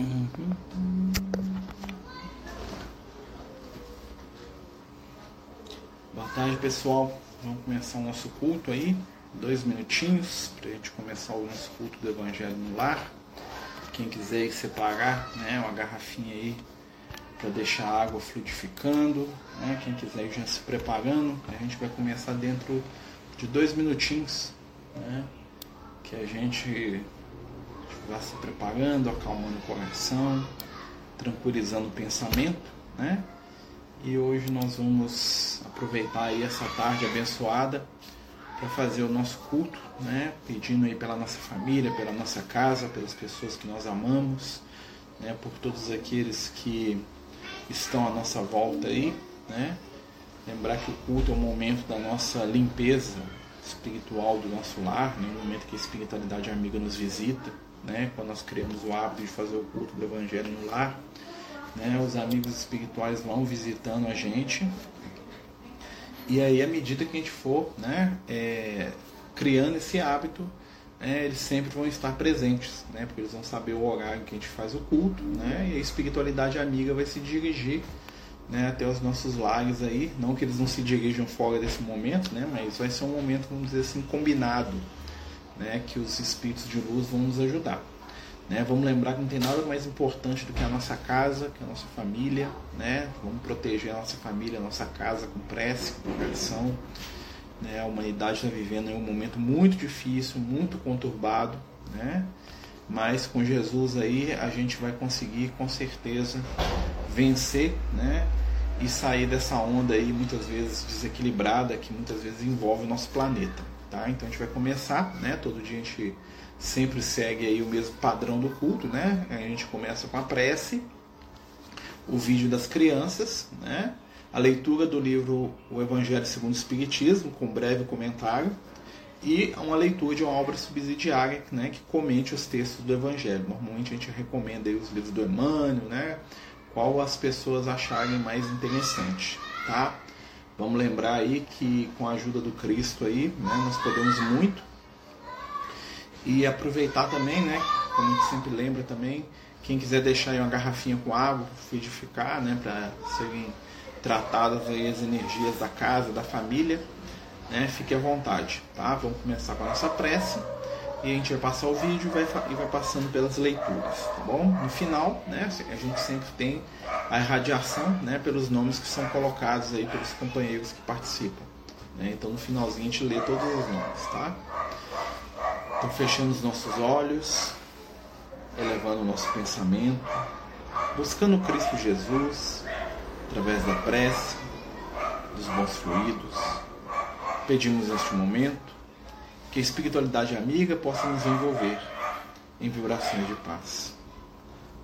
Uhum. Boa tarde, pessoal. Vamos começar o nosso culto aí. Dois minutinhos para a gente começar o nosso culto do Evangelho no Lar. Quem quiser separar né, uma garrafinha aí para deixar a água fluidificando. Né? Quem quiser já se preparando, a gente vai começar dentro de dois minutinhos. Né? Que a gente vá se preparando, acalmando o coração, tranquilizando o pensamento, né? E hoje nós vamos aproveitar aí essa tarde abençoada para fazer o nosso culto, né? Pedindo aí pela nossa família, pela nossa casa, pelas pessoas que nós amamos, né? Por todos aqueles que estão à nossa volta aí, né? Lembrar que o culto é o momento da nossa limpeza espiritual do nosso lar, né? o momento que a espiritualidade amiga nos visita, né? quando nós criamos o hábito de fazer o culto do Evangelho no lar. Né? Os amigos espirituais vão visitando a gente. E aí, à medida que a gente for né, é, criando esse hábito, né, eles sempre vão estar presentes, né, porque eles vão saber o horário que a gente faz o culto, né, e a espiritualidade amiga vai se dirigir né, até os nossos lares aí. Não que eles não se dirijam fora desse momento, né, mas vai ser um momento, vamos dizer assim, combinado, né, que os espíritos de luz vão nos ajudar. Né? Vamos lembrar que não tem nada mais importante do que a nossa casa, que a nossa família. Né? Vamos proteger a nossa família, a nossa casa com prece, com oração. Né? A humanidade está vivendo em um momento muito difícil, muito conturbado. Né? Mas com Jesus aí a gente vai conseguir com certeza vencer né? e sair dessa onda aí muitas vezes desequilibrada que muitas vezes envolve o nosso planeta. Tá? Então a gente vai começar, né? todo dia a gente sempre segue aí o mesmo padrão do culto, né? A gente começa com a prece, o vídeo das crianças, né? A leitura do livro O Evangelho segundo o Espiritismo, com breve comentário, e uma leitura de uma obra subsidiária né, que comente os textos do Evangelho. Normalmente a gente recomenda aí os livros do Emmanuel, né, qual as pessoas acharem mais interessante. Tá? Vamos lembrar aí que com a ajuda do Cristo aí, né, nós podemos muito e aproveitar também, né? Como a gente sempre lembra também, quem quiser deixar aí uma garrafinha com água, fluidificar, né? Para serem tratadas aí as energias da casa, da família, né? Fique à vontade, tá? Vamos começar com a nossa prece e a gente vai passar o vídeo e vai, e vai passando pelas leituras, tá bom? No final, né? A gente sempre tem a irradiação, né? Pelos nomes que são colocados aí pelos companheiros que participam. Né? Então no finalzinho a gente lê todos os nomes, tá? Então fechando os nossos olhos, elevando o nosso pensamento, buscando Cristo Jesus através da prece, dos bons fluidos. Pedimos neste momento que a espiritualidade amiga possa nos envolver em vibrações de paz.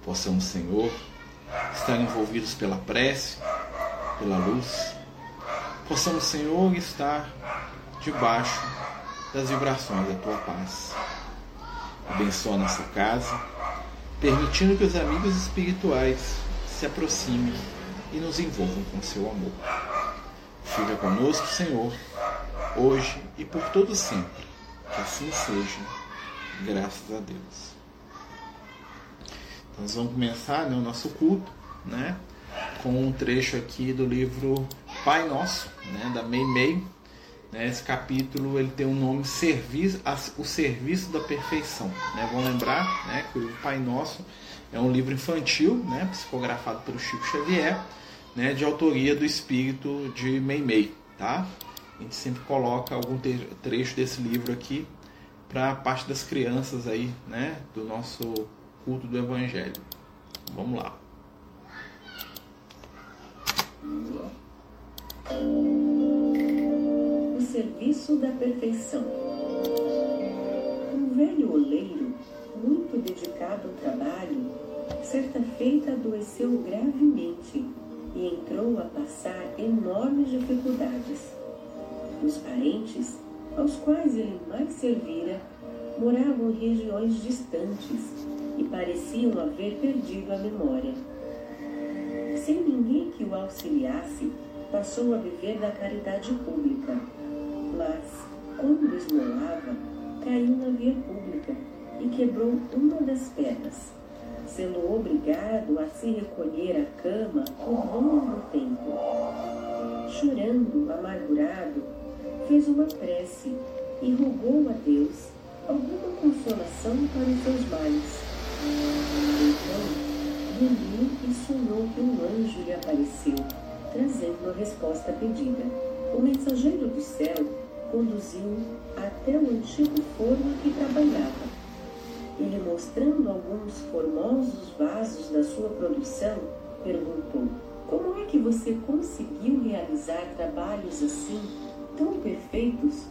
Possamos, Senhor, estar envolvidos pela prece, pela luz. Possamos, Senhor, estar debaixo das vibrações da tua paz. Abençoa nossa casa, permitindo que os amigos espirituais se aproximem e nos envolvam com seu amor. Fica conosco, Senhor, hoje e por todo sempre. Que assim seja, graças a Deus. Nós vamos começar né, o nosso culto, né, com um trecho aqui do livro Pai Nosso, né, da Mei Mei, né? Esse capítulo ele tem um nome serviço, O Serviço da Perfeição. Né? Vão lembrar né, que o Pai Nosso é um livro infantil, né, psicografado pelo Chico Xavier, né, de autoria do espírito de Meimei. Tá? A gente sempre coloca algum trecho desse livro aqui para a parte das crianças aí, né, do nosso culto do Evangelho. Vamos lá. serviço da perfeição. Um velho oleiro, muito dedicado ao trabalho, certa feita adoeceu gravemente e entrou a passar enormes dificuldades. Os parentes, aos quais ele mais servira, moravam em regiões distantes e pareciam haver perdido a memória. Sem ninguém que o auxiliasse, passou a viver da caridade pública mas, quando esmolava, caiu na via pública e quebrou uma das pernas. sendo obrigado a se recolher à cama por longo tempo. Chorando, amargurado, fez uma prece e rogou a Deus alguma consolação para os seus males. Então, dormiu e sonhou que um anjo lhe apareceu, trazendo a resposta pedida. O mensageiro do céu conduziu até o antigo forno que trabalhava. Ele, mostrando alguns formosos vasos da sua produção, perguntou: Como é que você conseguiu realizar trabalhos assim, tão perfeitos?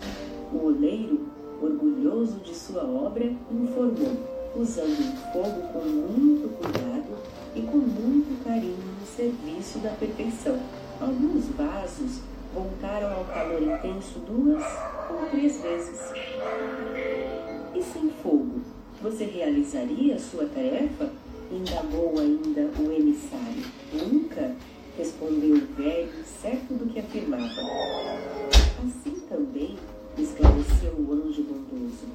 O oleiro orgulhoso de sua obra, informou, usando o fogo com muito cuidado e com muito carinho no serviço da perfeição. Alguns vasos voltaram ao calor intenso duas ou três vezes. E sem fogo, você realizaria sua tarefa? Indagou ainda o emissário. Nunca, respondeu o velho, certo do que afirmava. Assim também esclareceu o anjo bondoso.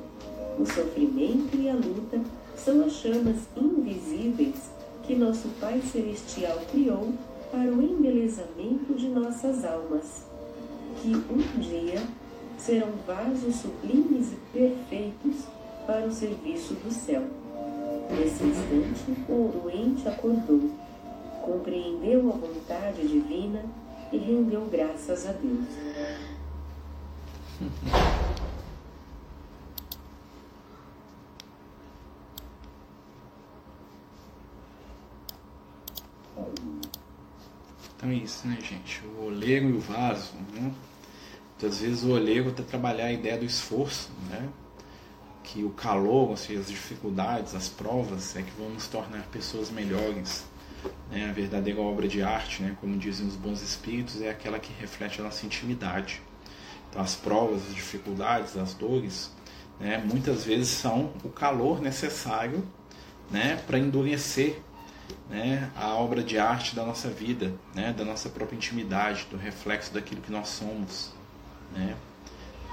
O sofrimento e a luta são as chamas invisíveis que nosso Pai Celestial criou para o embelezamento de nossas almas, que um dia serão vasos sublimes e perfeitos para o serviço do céu. Nesse instante, o doente acordou, compreendeu a vontade divina e rendeu graças a Deus. Então é isso, né, gente? O oleiro e o vaso, né? Muitas vezes o oleiro está trabalhar a ideia do esforço, né? Que o calor, ou seja, as dificuldades, as provas, é que vão nos tornar pessoas melhores. Né? A verdadeira obra de arte, né? como dizem os bons espíritos, é aquela que reflete a nossa intimidade. Então, as provas, as dificuldades, as dores, né, muitas vezes são o calor necessário né, para endurecer né, a obra de arte da nossa vida, né, da nossa própria intimidade, do reflexo daquilo que nós somos. Né.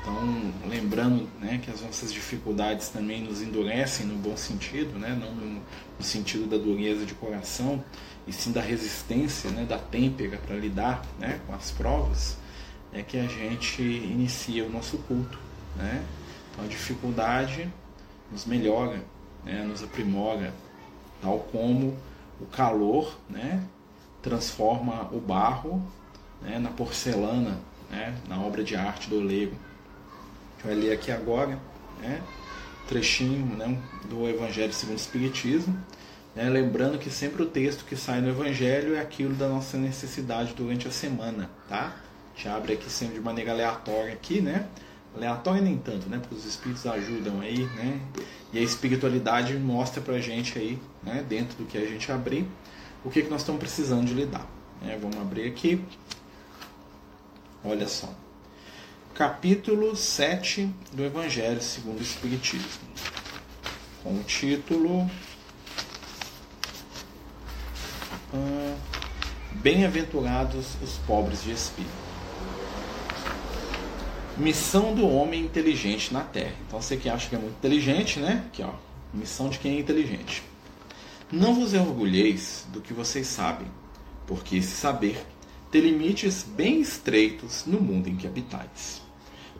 Então, lembrando né, que as nossas dificuldades também nos endurecem no bom sentido, né, não no, sentido da dureza de coração, e sim da resistência, né, da têmpera para lidar né, com as provas é que a gente inicia o nosso culto. Né? Então a dificuldade nos melhora, né? nos aprimora, tal como o calor né? transforma o barro né? na porcelana, né? na obra de arte do oleiro. A gente vai ler aqui agora né? trechinho né? do Evangelho segundo o Espiritismo. Né? Lembrando que sempre o texto que sai no Evangelho é aquilo da nossa necessidade durante a semana, tá? Gente abre aqui sempre de maneira aleatória aqui, né? Aleatória nem tanto, né? Porque os espíritos ajudam aí, né? E a espiritualidade mostra pra gente aí, né? Dentro do que a gente abrir, o que, que nós estamos precisando de lidar. Né? Vamos abrir aqui. Olha só. Capítulo 7 do Evangelho segundo o Espiritismo. Com o título... Ah, Bem-aventurados os pobres de espírito. Missão do homem inteligente na Terra. Então você que acha que é muito inteligente, né? Aqui, ó. Missão de quem é inteligente. Não vos orgulheis do que vocês sabem, porque esse saber tem limites bem estreitos no mundo em que habitais.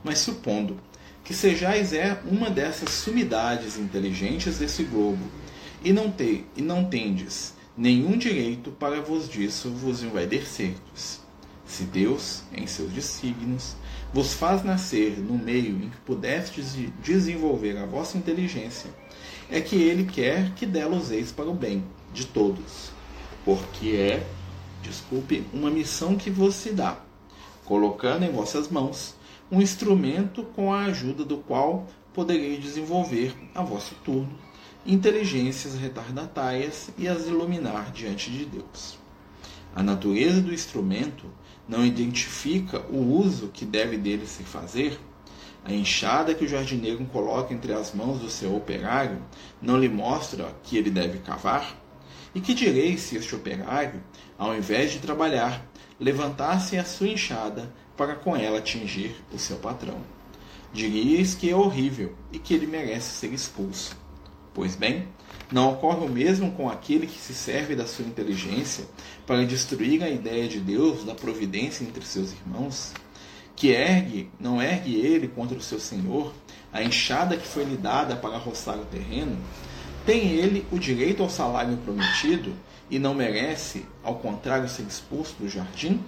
Mas supondo que sejais é uma dessas sumidades inteligentes desse globo, e não, te, e não tendes nenhum direito para vos disso vos envaidecerdes. Se Deus, em seus desígnios, vos faz nascer no meio em que pudestes desenvolver a vossa inteligência, é que ele quer que dela useis para o bem de todos, porque é, desculpe, uma missão que vos se dá, colocando em vossas mãos um instrumento com a ajuda do qual podereis desenvolver a vosso turno inteligências retardatárias e as iluminar diante de Deus. A natureza do instrumento não identifica o uso que deve dele se fazer, a enxada que o jardineiro coloca entre as mãos do seu operário não lhe mostra que ele deve cavar? E que direis se este operário, ao invés de trabalhar, levantasse a sua enxada para com ela atingir o seu patrão? Diríeis que é horrível e que ele merece ser expulso. Pois bem, não ocorre o mesmo com aquele que se serve da sua inteligência para destruir a ideia de Deus, da providência entre seus irmãos? Que ergue, não ergue ele contra o seu Senhor a enxada que foi lhe dada para roçar o terreno? Tem ele o direito ao salário prometido e não merece, ao contrário, ser expulso do jardim?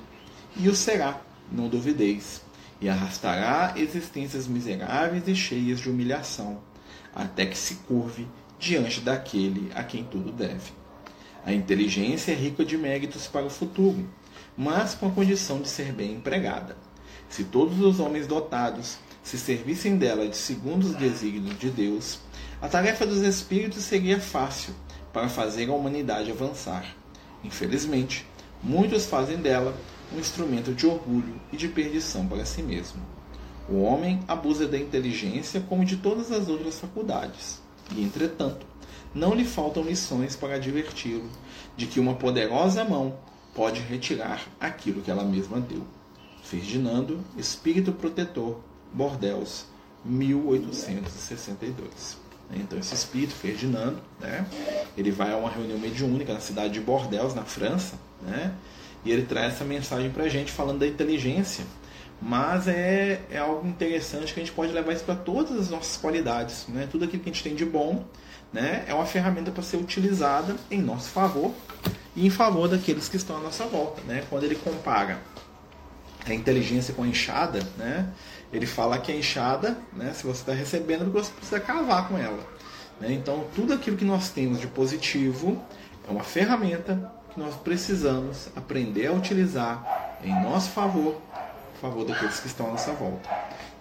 E o será, não duvideis, e arrastará existências miseráveis e cheias de humilhação, até que se curve diante daquele a quem tudo deve. A inteligência é rica de méritos para o futuro, mas com a condição de ser bem empregada. Se todos os homens dotados se servissem dela de segundo os desígnios de Deus, a tarefa dos espíritos seria fácil para fazer a humanidade avançar. Infelizmente, muitos fazem dela um instrumento de orgulho e de perdição para si mesmo. O homem abusa da inteligência como de todas as outras faculdades e, entretanto, não lhe faltam lições para adverti-lo de que uma poderosa mão pode retirar aquilo que ela mesma deu. Ferdinando, Espírito Protetor, Bordeaux, 1862. Então esse espírito, Ferdinando, né, ele vai a uma reunião mediúnica na cidade de Bordeaux, na França, né, e ele traz essa mensagem para a gente falando da inteligência mas é, é algo interessante que a gente pode levar isso para todas as nossas qualidades. Né? Tudo aquilo que a gente tem de bom né? é uma ferramenta para ser utilizada em nosso favor e em favor daqueles que estão à nossa volta. Né? Quando ele compara a inteligência com a enxada, né? ele fala que a enxada, né? se você está recebendo, você precisa cavar com ela. Né? Então, tudo aquilo que nós temos de positivo é uma ferramenta que nós precisamos aprender a utilizar em nosso favor favor daqueles que estão à nossa volta.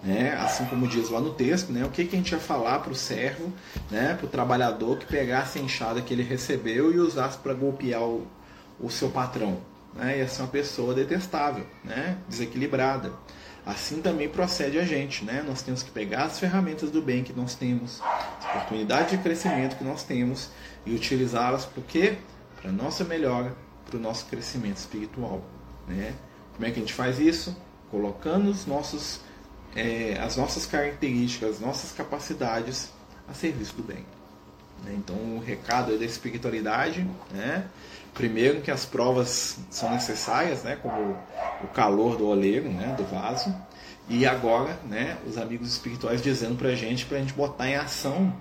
Né? Assim como diz lá no texto, né? o que, que a gente ia falar para o servo, né? para o trabalhador que pegasse a enxada que ele recebeu e usasse para golpear o, o seu patrão. Né? Ia ser uma pessoa detestável, né? desequilibrada. Assim também procede a gente, né? Nós temos que pegar as ferramentas do bem que nós temos, as oportunidades de crescimento que nós temos e utilizá-las para quê? Para nossa melhora, para o nosso crescimento espiritual, né? Como é que a gente faz isso? Colocando os nossos, é, as nossas características, as nossas capacidades a serviço do bem. Né? Então, o recado é da espiritualidade, né? primeiro que as provas são necessárias, né? como o calor do oleiro, né? do vaso, e agora né? os amigos espirituais dizendo para a gente, para a gente botar em ação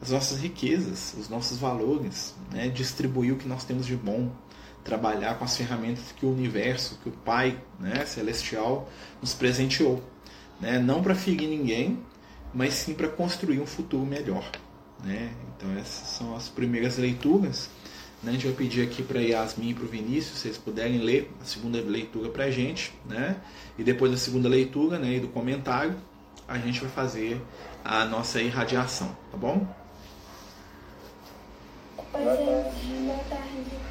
as nossas riquezas, os nossos valores, né? distribuir o que nós temos de bom, trabalhar com as ferramentas que o universo, que o Pai né, celestial nos presenteou. Né? Não para ferir ninguém, mas sim para construir um futuro melhor. Né? Então essas são as primeiras leituras. Né? A gente vai pedir aqui para Yasmin e para o Vinícius, se vocês puderem ler a segunda leitura para a gente. Né? E depois da segunda leitura né, e do comentário, a gente vai fazer a nossa irradiação, tá bom? Oi, gente. Boa tarde.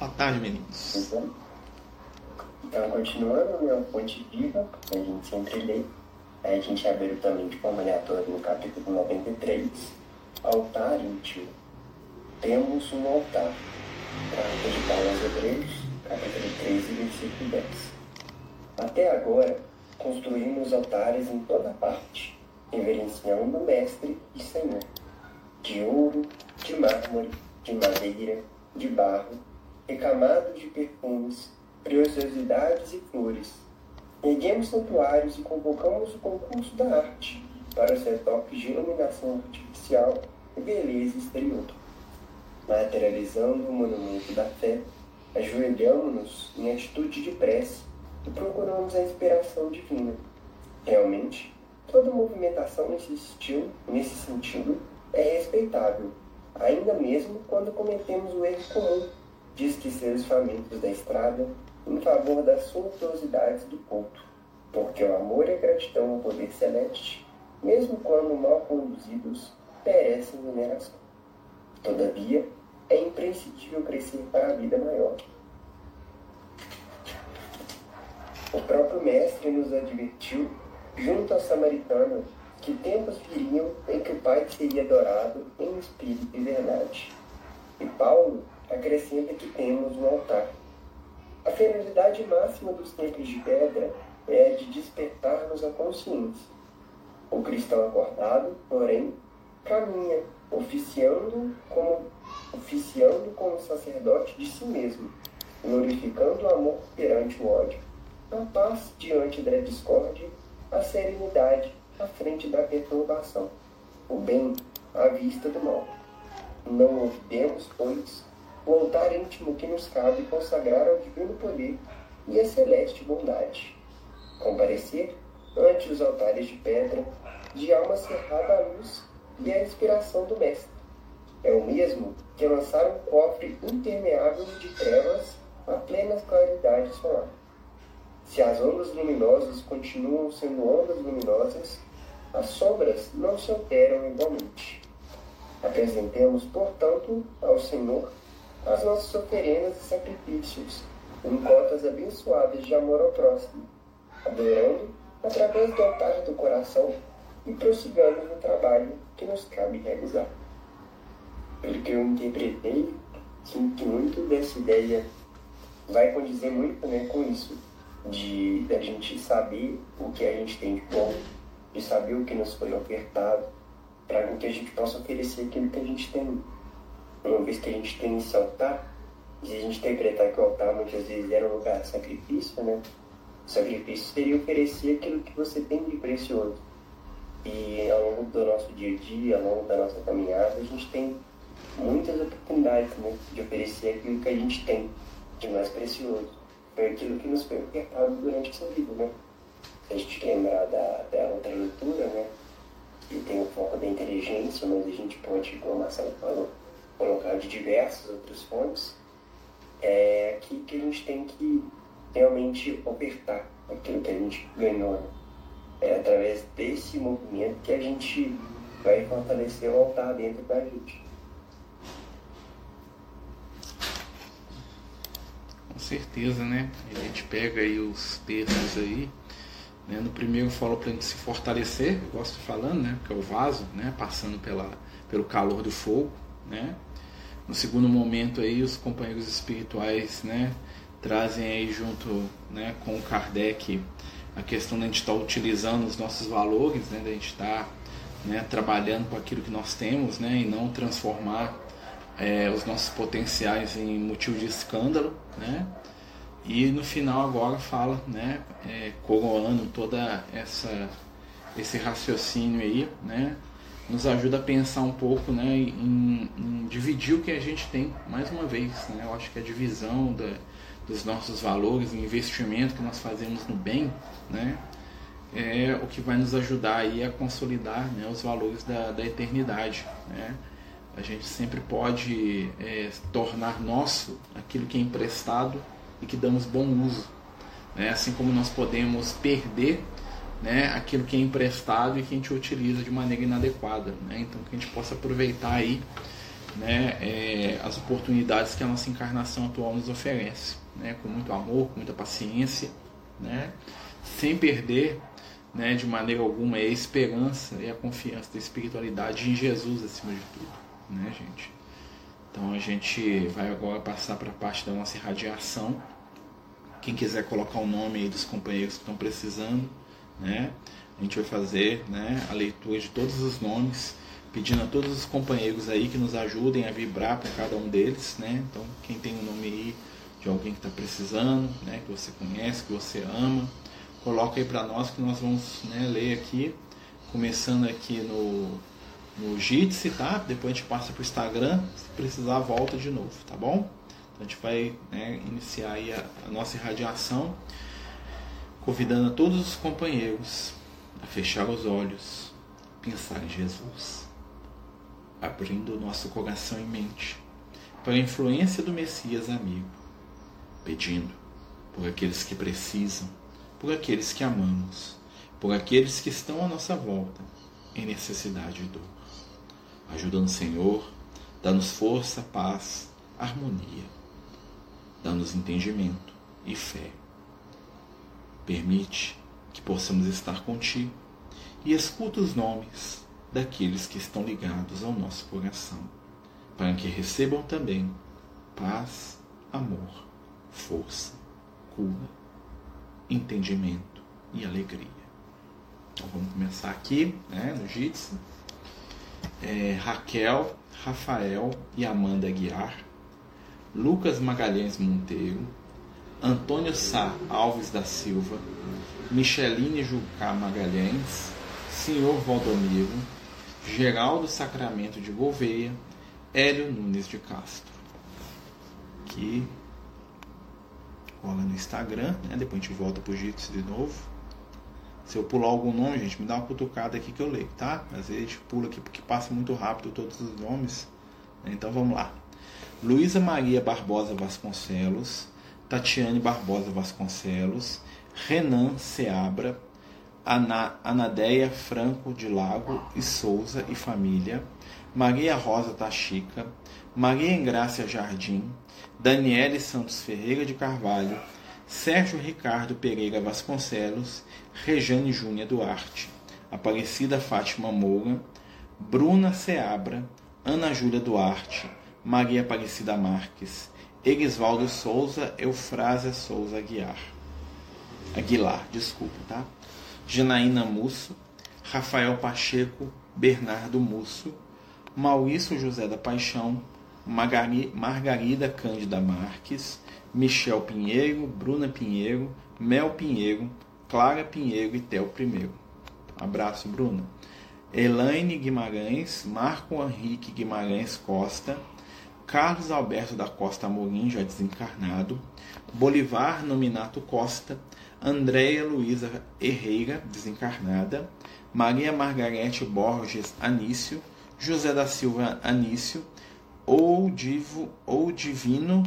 Boa tarde, meninos. Então, continuando, né, Fonte Viva, a gente sempre lê. A gente abriu também de forma aleatória no capítulo 93, Altar íntimo. Temos um altar. Carta de Paulo aos Hebreus, capítulo 13, versículo 10. Até agora, construímos altares em toda parte, reverenciando o Mestre e Senhor, de ouro, de mármore, de madeira, de barro, recamados de perfumes, preciosidades e flores. Erguemos santuários e convocamos o concurso da arte para os retoques de iluminação artificial e beleza exterior. Materializando o monumento da fé, ajoelhamos-nos em atitude de prece e procuramos a inspiração divina. Realmente, toda movimentação nesse estilo, nesse sentido, é respeitável, ainda mesmo quando cometemos o erro comum de esquecer os famintos da estrada em favor das suntuosidades do culto, porque o amor e a gratidão ao poder celeste, mesmo quando mal conduzidos, perecem em veneração. Todavia, é imprescindível crescer para a vida maior. O próprio Mestre nos advertiu, junto ao samaritano, que tempos viriam em que o Pai seria adorado em espírito e verdade. E Paulo acrescenta que temos um altar. A finalidade máxima dos templos de pedra é a de despertar-nos a consciência. O cristão acordado, porém, caminha oficiando como, oficiando como sacerdote de si mesmo, glorificando o amor perante o ódio, a paz diante da discórdia, a serenidade à frente da perturbação, o bem à vista do mal. Não olvidemos, pois, o altar íntimo que nos cabe consagrar ao divino poder e a celeste bondade. Comparecer ante os altares de pedra, de alma cerrada à luz e à inspiração do Mestre. É o mesmo que lançar um cofre impermeável de trevas à plena claridade solar. Se as ondas luminosas continuam sendo ondas luminosas, as sombras não se alteram igualmente. Apresentemos, portanto, ao Senhor as nossas oferendas e sacrifícios, em cotas abençoadas de amor ao próximo, adorando através do altar do coração e prossigamos no trabalho que nos cabe realizar. Pelo que eu interpretei, sinto muito dessa ideia vai condizer muito né, com isso, de a gente saber o que a gente tem de bom, de saber o que nos foi ofertado, para que a gente possa oferecer aquilo que a gente tem. Uma vez que a gente tem esse altar, e a gente interpretar que o altar muitas vezes era um lugar de sacrifício, né? O sacrifício seria oferecer aquilo que você tem de precioso. E ao longo do nosso dia a dia, ao longo da nossa caminhada, a gente tem muitas oportunidades né, de oferecer aquilo que a gente tem de mais precioso. Foi aquilo que nos foi ofertado durante essa vida, né? Se a gente lembrar da, da outra leitura, né? Que tem o foco da inteligência, mas a gente pode, como o Marcelo falou, colocar de diversas outras fontes, é que, que a gente tem que realmente ofertar aquilo que a gente ganhou. Né? É através desse movimento que a gente vai fortalecer o altar dentro da gente. Com certeza, né? A gente pega aí os textos aí. Né? No primeiro fala para a gente se fortalecer, eu gosto falando, né? Que é o vaso, né? Passando pela, pelo calor do fogo, né? No segundo momento aí os companheiros espirituais, né? Trazem aí junto, né? Com o Kardec a questão de a gente estar tá utilizando os nossos valores, né? De a gente estar tá, né? trabalhando com aquilo que nós temos, né? E não transformar é, os nossos potenciais em motivo de escândalo, né? E no final agora fala, né, é, coroando toda essa esse raciocínio aí, né, nos ajuda a pensar um pouco, né, em, em dividir o que a gente tem mais uma vez, né? Eu acho que a divisão da, dos nossos valores, o investimento que nós fazemos no bem, né, é o que vai nos ajudar aí a consolidar, né, os valores da, da eternidade, né? A gente sempre pode é, tornar nosso aquilo que é emprestado e que damos bom uso. Né? Assim como nós podemos perder né, aquilo que é emprestado e que a gente utiliza de maneira inadequada. Né? Então que a gente possa aproveitar aí né, é, as oportunidades que a nossa encarnação atual nos oferece, né, com muito amor, com muita paciência, né, sem perder né, de maneira alguma a esperança e a confiança da espiritualidade em Jesus acima de tudo né, gente? Então a gente vai agora passar para a parte da nossa irradiação. Quem quiser colocar o nome aí dos companheiros que estão precisando, né? A gente vai fazer né, a leitura de todos os nomes, pedindo a todos os companheiros aí que nos ajudem a vibrar com cada um deles, né? Então quem tem o um nome aí de alguém que está precisando, né, que você conhece, que você ama, coloca aí para nós que nós vamos né, ler aqui, começando aqui no no Jitsi, tá? Depois a gente passa para o Instagram, se precisar volta de novo, tá bom? Então a gente vai né, iniciar aí a, a nossa irradiação, convidando a todos os companheiros a fechar os olhos, pensar em Jesus, abrindo nosso coração e mente para a influência do Messias amigo, pedindo por aqueles que precisam, por aqueles que amamos, por aqueles que estão à nossa volta em necessidade e dor. Ajuda-nos, Senhor, dá-nos força, paz, harmonia. Dá-nos entendimento e fé. Permite que possamos estar contigo e escuta os nomes daqueles que estão ligados ao nosso coração, para que recebam também paz, amor, força, cura, entendimento e alegria. Então vamos começar aqui, né, no Jitsi. é, Raquel, Rafael e Amanda Aguiar, Lucas Magalhães Monteiro, Antônio Sá Alves da Silva, Micheline Jucá Magalhães, Senhor Valdomiro, Geraldo Sacramento de Gouveia, Hélio Nunes de Castro. Que rola no Instagram, né? Depois a gente volta pro Jitsi de novo. Se eu pular algum nome, gente, me dá uma cutucada aqui que eu leio, tá? Às vezes a gente pula aqui porque passa muito rápido todos os nomes. Então vamos lá. Luísa Maria Barbosa Vasconcelos, Tatiane Barbosa Vasconcelos, Renan Seabra, Ana, Anadeia Franco de Lago e Souza e família, Maria Rosa Tachica, Maria Engrácia Jardim, Daniele Santos Ferreira de Carvalho, Sérgio Ricardo Pereira Vasconcelos, Rejane Júnior Duarte, Aparecida Fátima Moura, Bruna Seabra, Ana Júlia Duarte, Maria Aparecida Marques, Egisvaldo Souza, Eufrásia Souza Aguiar. Aguilar, desculpa, tá? Janaína Musso, Rafael Pacheco, Bernardo Musso, Maurício José da Paixão, Margarida Cândida Marques, Michel Pinheiro, Bruna Pinheiro, Mel Pinheiro, Clara Pinheiro e Tel Primeiro. Abraço, Bruna. Elaine Guimarães, Marco Henrique Guimarães Costa, Carlos Alberto da Costa Amorim, já desencarnado, Bolivar Nominato Costa, Andréia Luiza Herreira, desencarnada, Maria Margarete Borges Anício, José da Silva Anício, ou, divo, ou Divino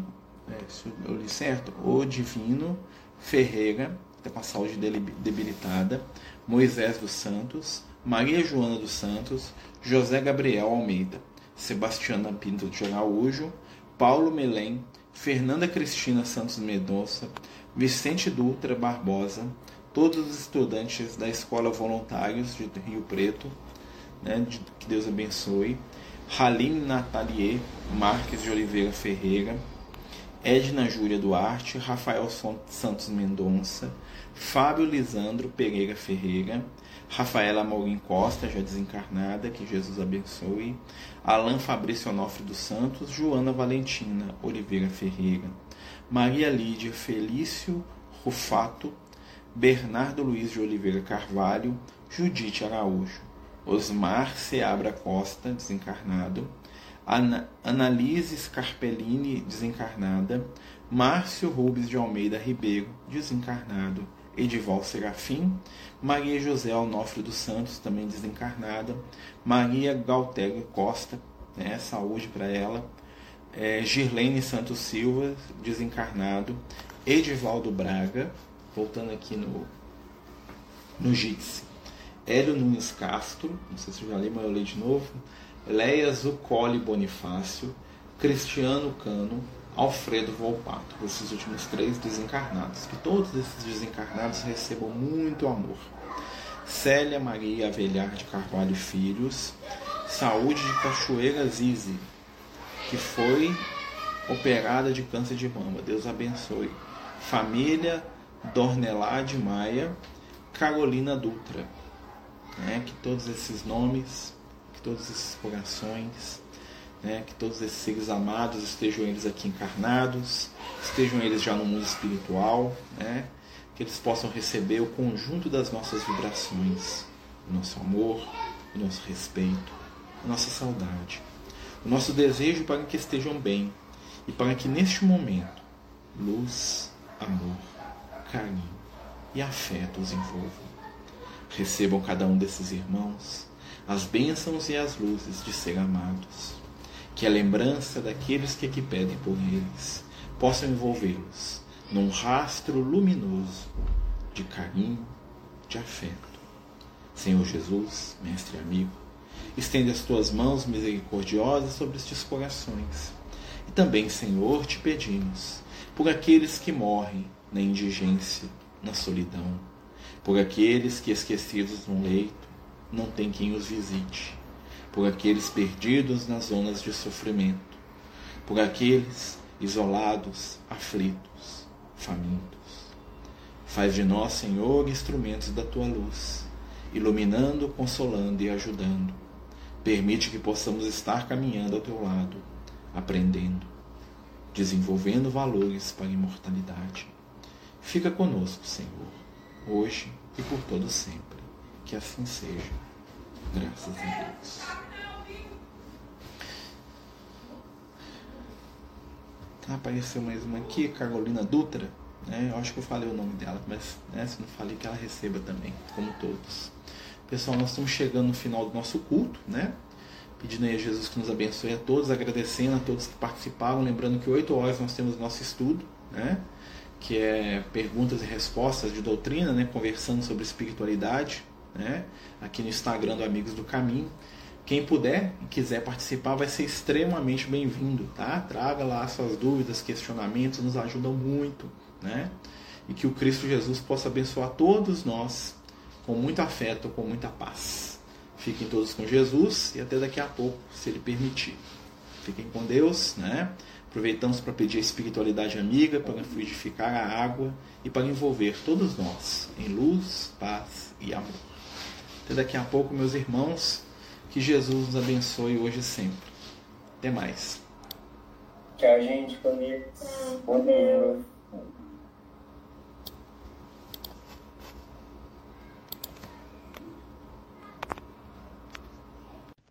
é, se eu li certo, o Divino Ferreira, está com a saúde debilitada, Moisés dos Santos, Maria Joana dos Santos, José Gabriel Almeida, Sebastiana Pinto de Araújo, Paulo Melém, Fernanda Cristina Santos Mendonça, Vicente Dutra Barbosa, todos os estudantes da Escola Voluntários de Rio Preto, né, que Deus abençoe, Halim Natalier Marques de Oliveira Ferreira, Edna Júlia Duarte, Rafael Santos Mendonça, Fábio Lisandro Pereira Ferreira, Rafaela Mourim Costa, já desencarnada, que Jesus abençoe, Alain Fabrício Onofre dos Santos, Joana Valentina Oliveira Ferreira, Maria Lídia Felício Rufato, Bernardo Luiz de Oliveira Carvalho, Judite Araújo, Osmar Seabra Costa, desencarnado, Ana, Analise Scarpellini, desencarnada, Márcio Rubens de Almeida Ribeiro, desencarnado, Edival Serafim, Maria José Alnofre dos Santos, também desencarnada, Maria Galtério Costa, né, saúde para ela, é, Girlene Santos Silva, desencarnado, Edivaldo Braga, voltando aqui no, no GITS, Hélio Nunes Castro, não sei se eu já li, mas eu li de novo, Leia Zuccoli Bonifácio, Cristiano Cano, Alfredo Volpato, esses últimos três desencarnados. Que todos esses desencarnados recebam muito amor. Célia Maria Avelar de Carvalho Filhos, Saúde de Cachoeira Zizi, que foi operada de câncer de mama. Deus abençoe. Família Dornelá de Maia, Carolina Dutra. Né? Que todos esses nomes todos esses corações, né, que todos esses seres amados estejam eles aqui encarnados, estejam eles já no mundo espiritual, né, que eles possam receber o conjunto das nossas vibrações, o nosso amor, o nosso respeito, a nossa saudade, o nosso desejo para que estejam bem e para que neste momento luz, amor, carinho e afeto os envolvam. Recebam cada um desses irmãos as bênçãos e as luzes de ser amados. Que a lembrança daqueles que aqui pedem por eles possam envolvê-los num rastro luminoso de carinho, de afeto. Senhor Jesus, mestre amigo, estende as tuas mãos misericordiosas sobre estes corações. E também, Senhor, te pedimos por aqueles que morrem na indigência, na solidão, por aqueles que esquecidos no leito, não tem quem os visite, por aqueles perdidos nas zonas de sofrimento, por aqueles isolados, aflitos, famintos. Faz de nós, Senhor, instrumentos da tua luz, iluminando, consolando e ajudando. Permite que possamos estar caminhando ao teu lado, aprendendo, desenvolvendo valores para a imortalidade. Fica conosco, Senhor, hoje e por todo sempre. Que assim seja. Graças a Deus. apareceu mais uma aqui, Carolina Dutra. Né? Eu acho que eu falei o nome dela, mas né, se não falei que ela receba também, como todos. Pessoal, nós estamos chegando no final do nosso culto, né? Pedindo aí a Jesus que nos abençoe a todos, agradecendo a todos que participaram, lembrando que 8 horas nós temos nosso estudo, né? Que é perguntas e respostas de doutrina, né? Conversando sobre espiritualidade, né? Aqui no Instagram do Amigos do Caminho. Quem puder e quiser participar vai ser extremamente bem-vindo, tá? Traga lá suas dúvidas, questionamentos, nos ajudam muito, né? E que o Cristo Jesus possa abençoar todos nós com muito afeto, com muita paz. Fiquem todos com Jesus e até daqui a pouco, se Ele permitir. Fiquem com Deus, né? Aproveitamos para pedir a espiritualidade amiga para fluidificar a água e para envolver todos nós em luz, paz e amor. Até daqui a pouco, meus irmãos. Que Jesus nos abençoe hoje e sempre. Até mais. Tchau, gente. Bom dia.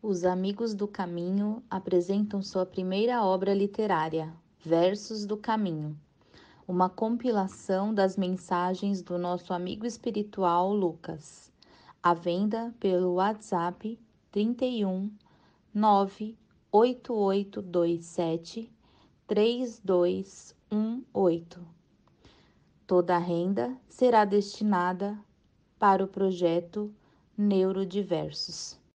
Os Amigos do Caminho apresentam sua primeira obra literária, Versos do Caminho, uma compilação das mensagens do nosso amigo espiritual Lucas, à venda pelo WhatsApp 31 98827 3218. Toda a renda será destinada para o projeto Neurodiversos.